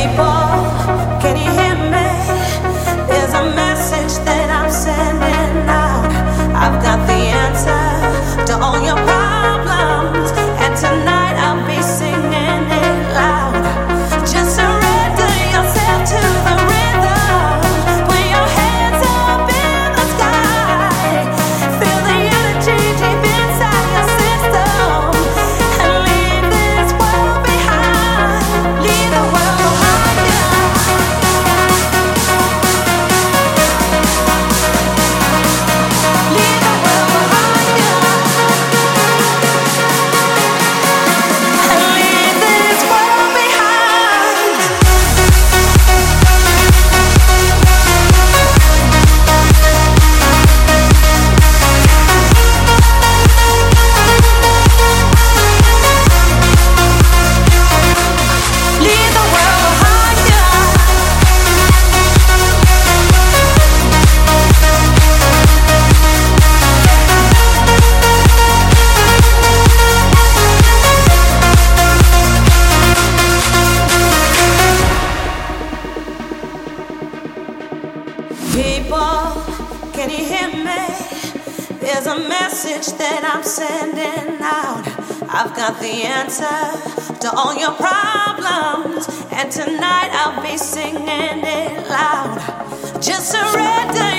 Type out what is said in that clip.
people I've got the answer to all your problems, and tonight I'll be singing it loud. Just surrender